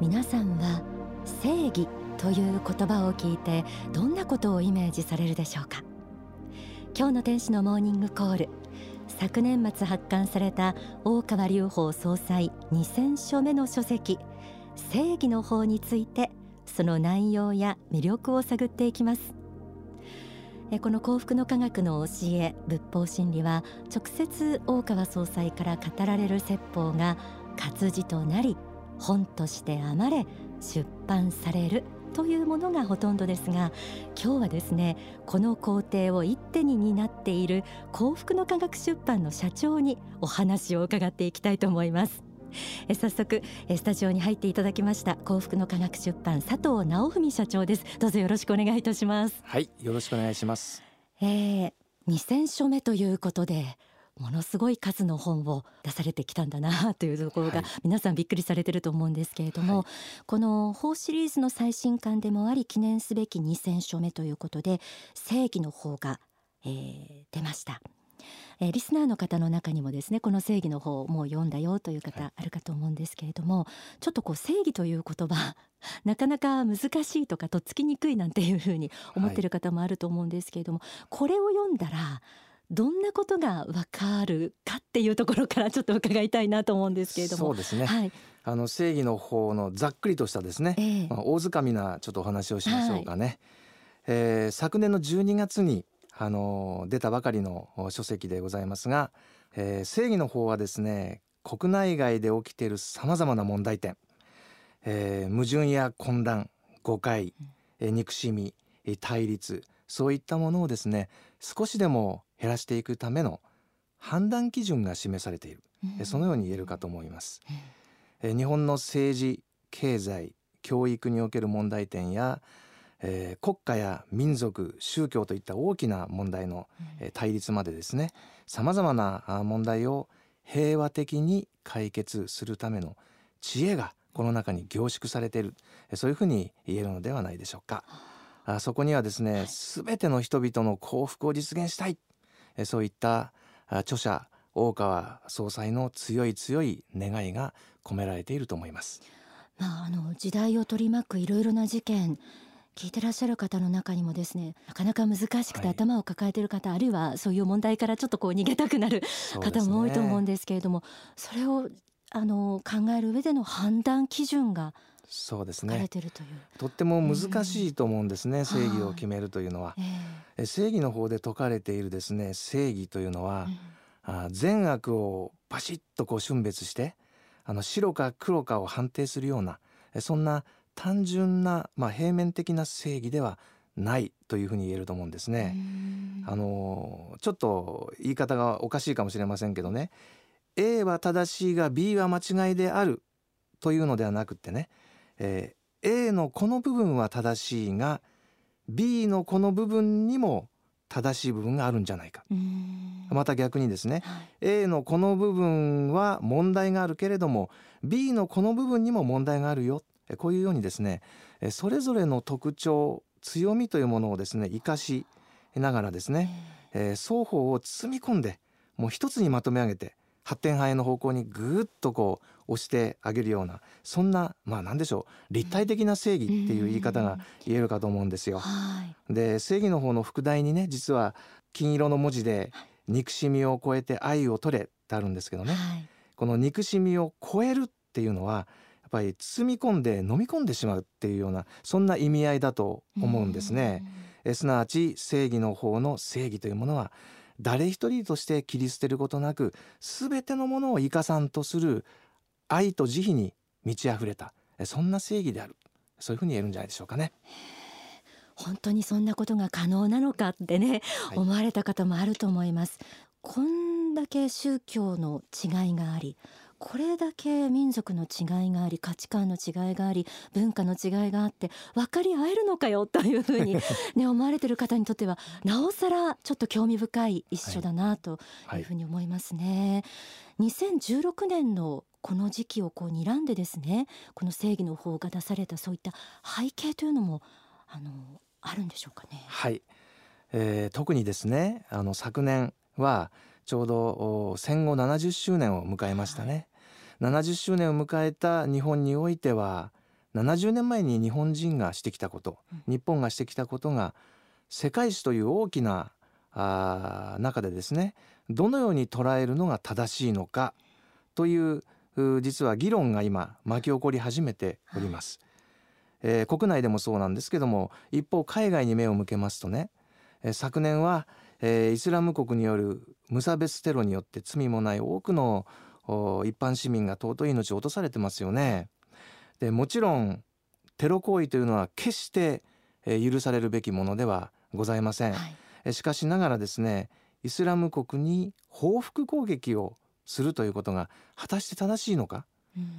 皆さんは正義という言葉を聞いてどんなことをイメージされるでしょうか？今日の天使のモーニングコール。昨年末発刊された大川隆法総裁2000書目の書籍正義の法についてその内容や魅力を探っていきます。この幸福の科学の教え仏法真理は直接大川総裁から語られる説法が活字となり本として編まれ出版されるというものがほとんどですが今日はですねこの工程を一手に担っている幸福の科学出版の社長にお話を伺っていきたいと思います。え早速スタジオに入っていただきました幸福の科学出版佐藤直文社長です。どうぞよろしくお願いいたします。はいよろしくお願いします。えー、2000書目ということでものすごい数の本を出されてきたんだなというところが、皆さんびっくりされてると思うんですけれども、はい、この法シリーズの最新刊でもあり記念すべき2000書目ということで正義の方が、えー、出ました。えー、リスナーの方の中にもですねこの正義の方もう読んだよという方あるかと思うんですけれども、はい、ちょっとこう正義という言葉 なかなか難しいとかとっつきにくいなんていうふうに思ってる方もあると思うんですけれども、はい、これを読んだらどんなことがわかるかっていうところからちょっと伺いたいなと思うんですけれども。そうですね、はい、あの正義の方のざっくりとしたですね、えー、まあ、大掴みなちょっとお話をしましょうかね、はい、えー、昨年の12月にあの出たばかりの書籍でございますが、えー、正義の方はですね国内外で起きているさまざまな問題点、えー、矛盾や混乱誤解、え憎しみ対立そういったものをですね少しでも減らしていくための判断基準が示されている、うん、そのように言えるかと思います、うん、日本の政治経済教育における問題点や、えー、国家や民族宗教といった大きな問題の、うん、対立までですねさまざまな問題を平和的に解決するための知恵がこの中に凝縮されている。そういうふうに言えるのではないでしょうか。あ。そこにはですね、すべての人々の幸福を実現したいそういった著者大川総裁の強い強い願いが込められていると思います。まあ、あの時代を取り巻くいろいろな事件聞いてらっしゃる方の中にもですねなかなか難しくて頭を抱えている方、はい、あるいはそういう問題からちょっとこう逃げたくなる方も多いと思うんですけれどもそ,、れをあの考える上での判断基準がそうですね。とっても難しいと思うんですね、うん、正義を決めるというのは、えー、正義の方で説かれているですね正義というのは、うん、あ善悪をパシッとこう峻別してあの白か黒かを判定するようなそんな単純な、まあ、平面的な正義ではないというふうに言えると思うんですね。あのちょっと言い方がおかしいかもしれませんけどね。A は正しいが B は間違いであるというのではなくってねえー、A のこの部分は正しいが B のこの部分にも正しい部分があるんじゃないか。また逆にですね、はい、A のこの部分は問題があるけれども B のこの部分にも問題があるよ。こういうようにですねそれぞれの特徴強みというものをですね生かしながらですね、えー、双方を包み込んでもう一つにまとめ上げて発展派への方向にぐっとこう押してあげるようなそんなまあ何でしょう立体的な正義っていう言い方が言えるかと思うんですよ。で正義の方の副題にね実は金色の文字で「憎しみを超えて愛を取れ」ってあるんですけどね、はい、この憎しみを超えるっていうのはやっぱり包み込んで飲み込んでしまうっていうようなそんな意味合いだと思うんですね。えすなわち正義の方の正義というものは誰一人として切り捨てることなく全てのものを生かさんとする愛と慈悲に満ち溢れたそんな正義であるそういうふうに言えるんじゃないでしょうかね。本当にそんなことが可能なのかってね、はい、思われた方もあると思います。こんだけ宗教の違いがありこれだけ民族の違いがあり価値観の違いがあり文化の違いがあって分かり合えるのかよというふうに、ね、思われてる方にとってはなおさらちょっと興味深い一緒だなというふうに思いますね。はい、2016年のこの時期をこう睨んでですねこの正義の法が出されたそういった背景というのもあのあるんでしょうかね。はい、えー、特にですねあの昨年はちょうど戦後70周年を迎えましたね。はい、70周年を迎えた日本においては70年前に日本人がしてきたこと、日本がしてきたことが世界史という大きなあ中でですねどのように捉えるのが正しいのかという実は議論が今巻き起こり始めております、はい、えー、国内でもそうなんですけども一方海外に目を向けますとね、えー、昨年は、えー、イスラム国による無差別テロによって罪もない多くの一般市民が尊い命を落とされてますよね。でもちろんテロ行為というのは決して許されるべきものではございません、はい、しかしながらですねイスラム国に報復攻撃をするということが果たして正しいのか、うん、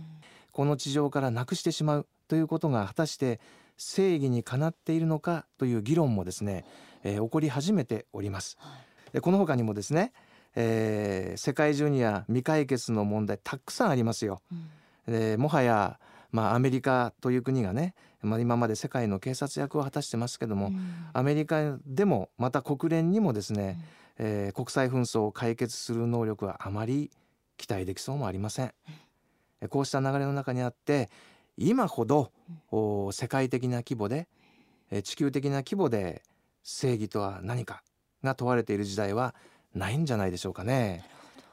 この地上からなくしてしまうということが果たして正義にかなっているのかという議論もですね、えー、起こり始めております。はい、この他にもですね、えー、世界中には未解決の問題たくさんありますよ。うん、もはやまあ、アメリカという国がね、まあ、今まで世界の警察役を果たしてますけども、うん、アメリカでもまた国連にもですね、うん、えー、国際紛争を解決する能力はあまり期待できそうもありません。うん、こうした流れの中にあって今ほど、うん、世界的な規模で地球的な規模で正義とは何かが問われている時代はないんじゃないでしょうかね。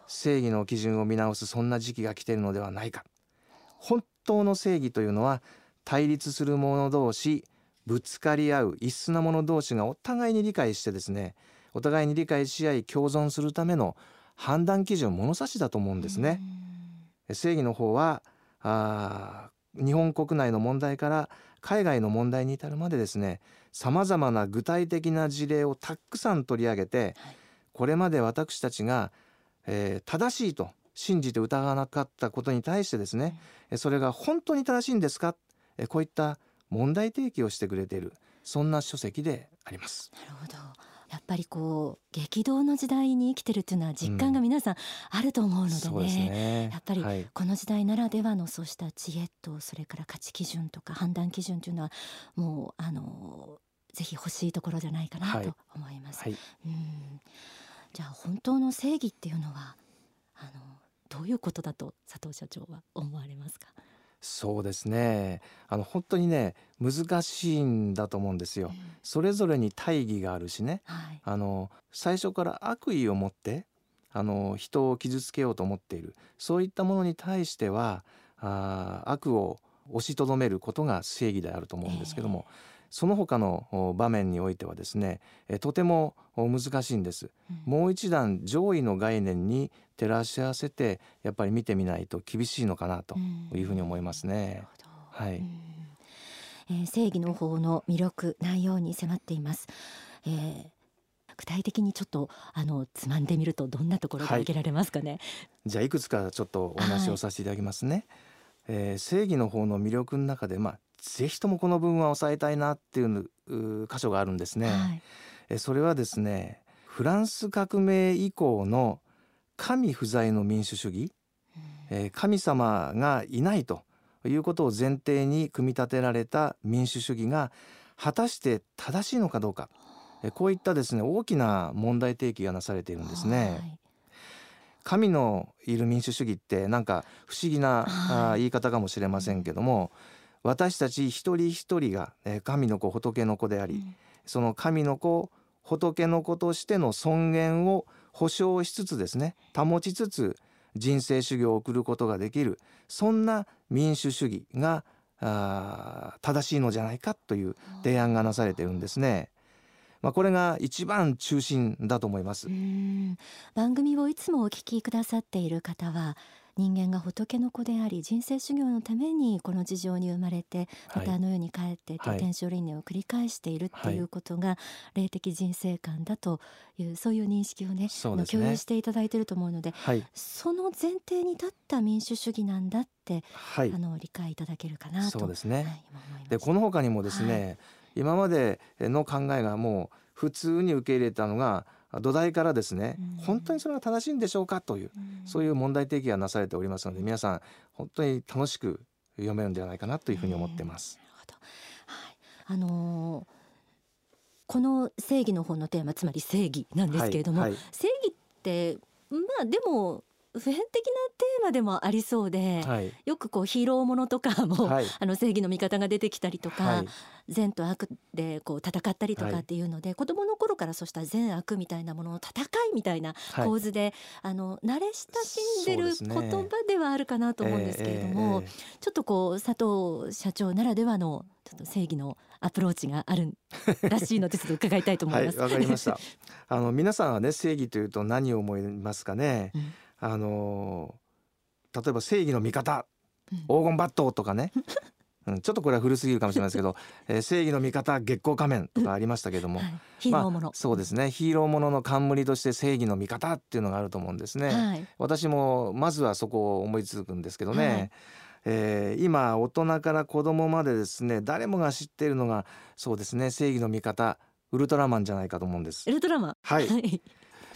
正義の基準を見直すそんな時期が来ているのではないか本当の正義というのは対立する者同士ぶつかり合う異質な者同士がお互いに理解してですねお互いに理解し合い共存するための判断基準物差しだと思うんですね。正義の方はあ日本国内の問題から海外の問題に至るまでですねさまざまな具体的な事例をたくさん取り上げて、これまで私たちが、えー、正しいと信じて疑わなかったことに対してですね、それが本当に正しいんですか？こういった問題提起をしてくれているそんな書籍であります。なるほど。やっぱりこう激動の時代に生きてるっていうのは実感が皆さんあると思うのでね。うん、ね。やっぱりこの時代ならではのそうした知恵とそれから価値基準とか判断基準というのはもうあのぜひ欲しいところじゃないかなと思います。はいはい、うんじゃあ本当の正義っていうのはあのどういうことだと佐藤社長は思われますか？そうですね。あの本当にね難しいんだと思うんですよ、うん、それぞれに大義があるしね、はい、あの最初から悪意を持ってあの人を傷つけようと思っている。そういったものに対してはあ悪を押しとどめることが正義であると思うんですけども、えーその他の場面においてはですねとても難しいんです、うん、もう一段上位の概念に照らし合わせてやっぱり見てみないと厳しいのかなというふうに思いますね。うん、はい、えー、正義の法の魅力内容に迫っています。えー具体的にちょっとあのつまんでみるとどんなところが挙げられますかね、はい、じゃあいくつかちょっとお話をさせていただきますね、はい、えー、正義の方の魅力の中でまあぜひともこの部分は抑えたいなっていう箇所があるんですね、はい、えそれはですねフランス革命以降の神不在の民主主義、え神様がいないということを前提に組み立てられた民主主義が果たして正しいのかどうか。こういったですね大きな問題提起がなされているんですね。はい。神のいる民主主義ってなんか不思議な、はい、言い方かもしれませんけども、私たち一人一人が神の子仏の子であり、うん、その神の子仏の子としての尊厳を保障しつつですね保ちつつ人生修行を送ることができるそんな民主主義があ正しいのじゃないかという提案がなされてるんですね。まあ、これが一番中心だと思います。番組をいつもお聞きくださっている方は人間が仏の子であり人生修行のためにこの地上に生まれてまたあの世に帰ってと天正輪廻を繰り返しているっていうことが霊的人生観だというそういう認識をねね。共有していただいていると思うので、はい、その前提に立った民主主義なんだって、はい、あの理解いただけるかなとそうですね、でこの他にもですね、今までの考えがもう普通に受け入れたのが土台からですね、うん、本当にそれが正しいんでしょうかという、うん、そういう問題提起がなされておりますので皆さん本当に楽しく読めるんではないかなというふうに思ってます。はい、あのー、この正義の方のテーマつまり正義なんですけれども、はいはい、正義ってまあでも普遍的なテーマでもありそうで、はい、よくこうヒーローものとかも、はい、あの正義の味方が出てきたりとか、はい、善と悪でこう戦ったりとかっていうので、はい、子供の頃からそうした善悪みたいなものの戦いみたいな構図で、あの慣れ親しんでる言葉ではあるかなと思うんですけれども、ねえーえ。ー、ちょっとこう佐藤社長ならではのちょっと正義のアプローチがあるらしいのでちょっと伺いたいと思います。わ、かりました。あの皆さんはね正義というと何を思いますかね？うん、あの例えば正義の味方、黄金バットとかね。うん、ちょっとこれは古すぎるかもしれないですけど、えー、正義の味方月光仮面とかありましたけども、はい、ヒーローもの、まあ、そうですね。ヒーローものの冠として正義の味方っていうのがあると思うんですね、はい、私もまずはそこを思いつくんですけどね、はい。えー、今大人から子供までですね誰もが知っているのがそうですね正義の味方ウルトラマンじゃないかと思うんです。ウルトラマン。はい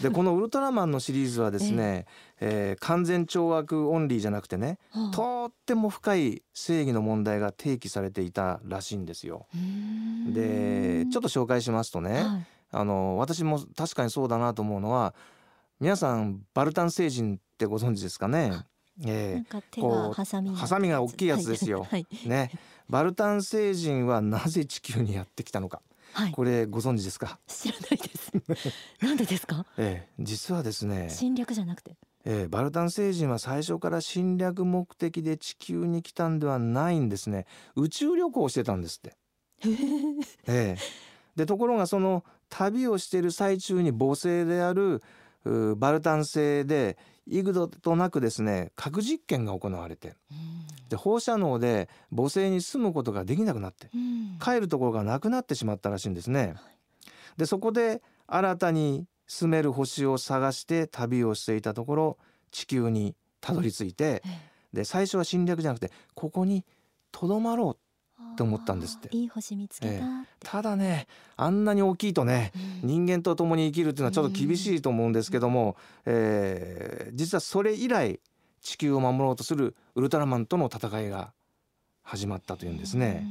でこのウルトラマンのシリーズはですね、えー、えー、完全懲悪オンリーじゃなくてね、はあ、とっても深い正義の問題が提起されていたらしいんですよ。でちょっと紹介しますとね、はい、あの私も確かにそうだなと思うのは皆さんバルタン星人ってご存知ですかね？えー、こうハサミハサミが大きいやつですよ。はい、ね、バルタン星人はなぜ地球にやってきたのか。はい、これご存知ですか？知らないです。なんでですか？ええー、実はですね。侵略じゃなくて？えー、バルタン星人は最初から侵略目的で地球に来たんではないんですね。宇宙旅行をしてたんですって。ええー、でところがその旅をしている最中に母星であるバルタン星で幾度となくですね核実験が行われて、で放射能で母星に住むことができなくなって、帰るところがなくなってしまったらしいんですね。でそこで新たに住める星を探して旅をしていたところ地球にたどり着いて、で最初は侵略じゃなくてここにとどまろうって思ったんですって。いい星見つけた、えー、ただねあんなに大きいとね、うん、人間と共に生きるっていうのはちょっと厳しいと思うんですけども、うん、えー、実はそれ以来地球を守ろうとするウルトラマンとの戦いが始まったというんですね。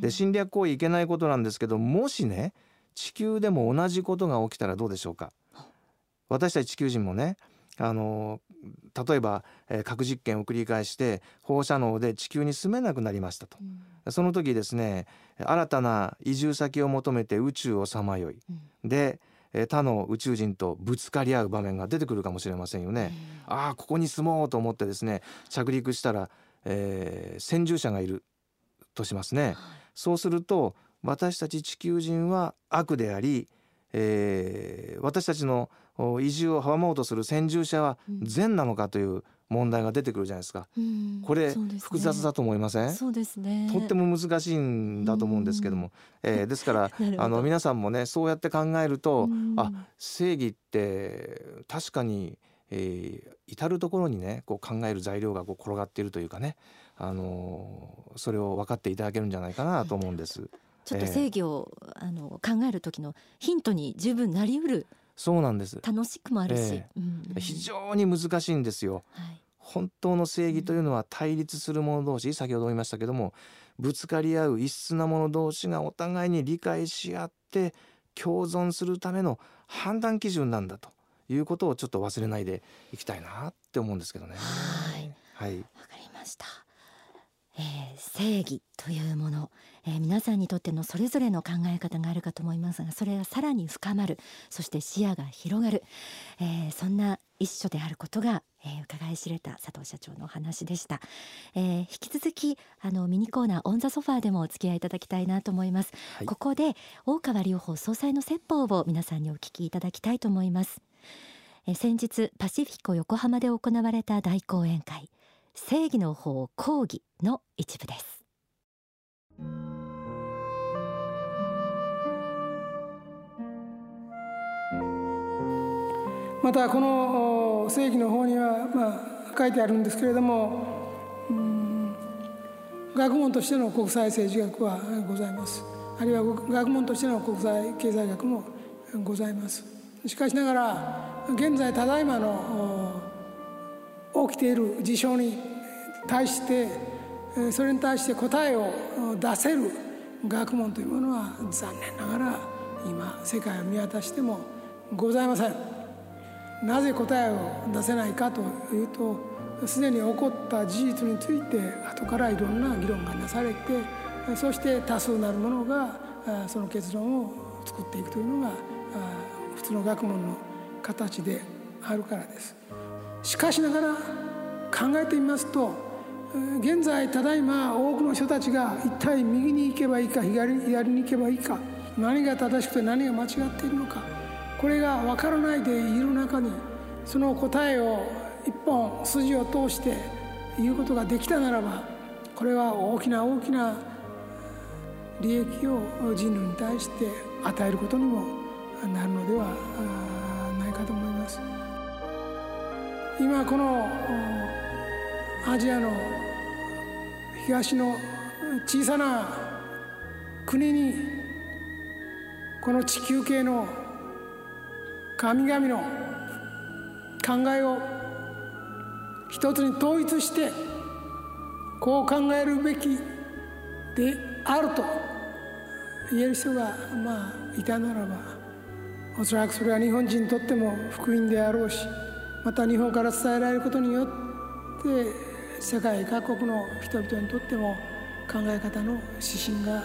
で侵略行為いけないことなんですけどもしね地球でも同じことが起きたらどうでしょうか？私たち地球人もねあの例えば、えー、核実験を繰り返して放射能で地球に住めなくなりましたと、うん、その時ですね新たな移住先を求めて宇宙をさまよい、うん、で他の宇宙人とぶつかり合う場面が出てくるかもしれませんよね。うん、ああここに住もうと思ってですね着陸したら、えー、先住者がいるとしますね。はい、そうすると私たち地球人は悪であり、えー、私たちの移住を阻もうとする先住者は善なのかという問題が出てくるじゃないですか。うん、これ、複雑だと思いません？そうですね。とっても難しいんだと思うんですけども、うん、えー、ですから あの皆さんもねそうやって考えると、うん、あ正義って確かに、えー、至る所にねこう考える材料がこう転がっているというかね、あのー、それを分かっていただけるんじゃないかなと思うんです。ちょっと正義を、えー、あの考える時のヒントに十分なりうるそうなんです。楽しくもあるし、えーうんうん、非常に難しいんですよ、はい、本当の正義というのは対立する者同士先ほど言いましたけどもぶつかり合う異質な者同士がお互いに理解し合って共存するための判断基準なんだということをちょっと忘れないでいきたいなって思うんですけどね。はい、はい、わかりました。えー、正義というもの、えー、皆さんにとってのそれぞれの考え方があるかと思いますがそれがさらに深まるそして視野が広がる、えー、そんな一緒であることが、えー、伺い知れた佐藤社長のお話でした、えー、引き続きあのミニコーナーオンザソファーでもお付き合いいただきたいなと思います、はい、ここで大川隆法総裁の説法を皆さんにお聞きいただきたいと思います、えー、先日パシフィコ横浜で行われた大講演会正義の法講義の一部です。またこの正義の法には、まあ、書いてあるんですけれども、学問としての国際政治学はございます。あるいは学問としての国際経済学もございます。しかしながら現在ただいまの起きている事象に対してそれに対して答えを出せる学問というものは残念ながら今世界を見渡してもございませんなぜ答えを出せないかというとすでに起こった事実について後からいろんな議論がなされてそして多数なるものがその結論を作っていくというのが普通の学問の形であるからです。しかしながら考えてみますと現在ただいま多くの人たちが一体右に行けばいいか左に行けばいいか何が正しくて何が間違っているのかこれが分からないでいる中にその答えを一本筋を通して言うことができたならばこれは大きな大きな利益を人類に対して与えることにもなるのではない今このアジアの東の小さな国にこの地球系の神々の考えを一つに統一してこう考えるべきであると言える人がまあいたならばおそらくそれは日本人にとっても福音であろうしまた日本から伝えられることによって世界各国の人々にとっても考え方の指針が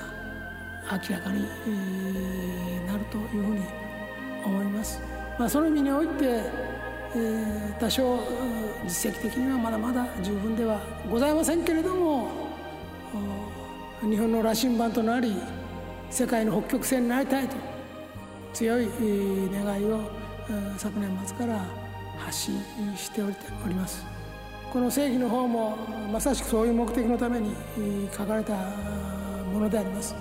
明らかになるというふうに思います。まあ、その意味において、え、多少実績的にはまだまだ十分ではございませんけれども日本の羅針盤となり世界の北極星になりたいと強い願いを昨年末から発信しております。この正義の方もまさしくそういう目的のために書かれたものであります。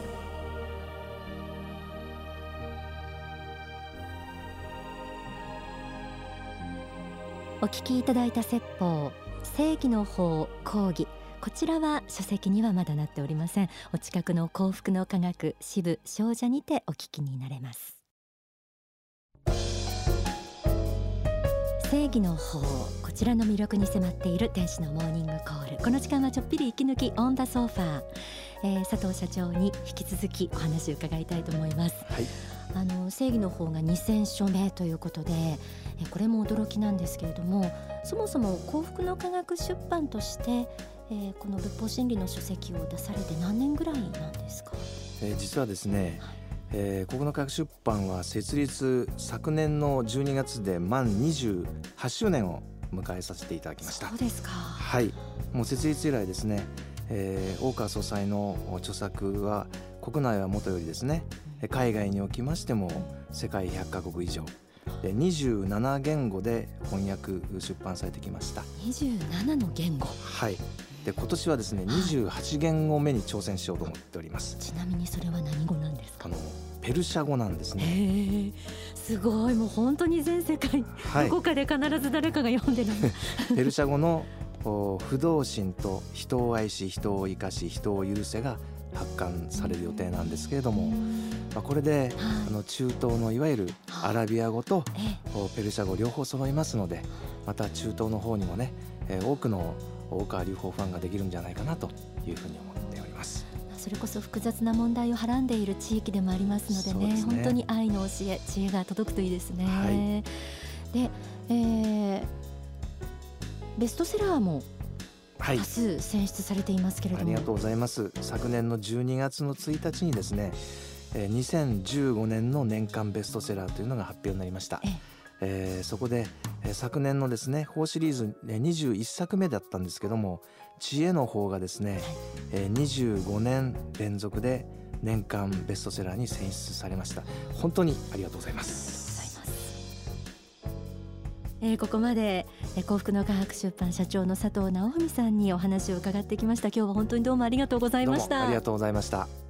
お聞きいただいた説法正義の法講義。こちらは書籍にはまだなっておりません。お近くの幸福の科学支部少女にてお聞きになれます。正義の法こちらの魅力に迫っている天使のモーニングコール。この時間はちょっぴり息抜きオンダソファー、えー、佐藤社長に引き続きお話を伺いたいと思います、はい、あの正義の法が2000署名ということでえこれも驚きなんですけれどもそもそも幸福の科学出版としてえー、この仏法真理の書籍を出されて何年ぐらいなんですか、えー、実はですね、はいえー、国の科学出版は設立昨年の12月で満28周年を迎えさせていただきました。そうですか。はい。もう設立以来ですね、えー、大川総裁の著作は国内はもとよりですね、うん、海外におきましても世界100カ国以上。で27言語で翻訳出版されてきました。27の言語。はいで今年はですね28言語目に挑戦しようと思っております、ちなみにそれは何語なんですか？あのペルシャ語なんですね。すごい。もう本当に全世界、はい、どこかで必ず誰かが読んでる ペルシャ語の不動心と人を愛し人を生かし人を許せが発刊される予定なんですけれども、まあ、これで、あの中東のいわゆるアラビア語とペルシャ語両方揃いますのでまた中東の方にもね、え多くの大川隆法ファンができるんじゃないかなというふうに思っております。それこそ複雑な問題をはらんでいる地域でもありますのでね、ね、本当に愛の教え知恵が届くといいですね、はい、で、えー、ベストセラーも多数選出されていますけれども、はい、ありがとうございます。昨年の12月の1日にですね2015年の年間ベストセラーというのが発表になりました。えええー、そこで、えー、昨年のですね法シリーズ、ね、21作目だったんですけども知恵の方がですね、えー、25年連続で年間ベストセラーに選出されました。本当にありがとうございます。えー、ここまで、えー、幸福の科学出版社長の佐藤直文さんにお話を伺ってきました。今日は本当にどうもありがとうございました。ありがとうございました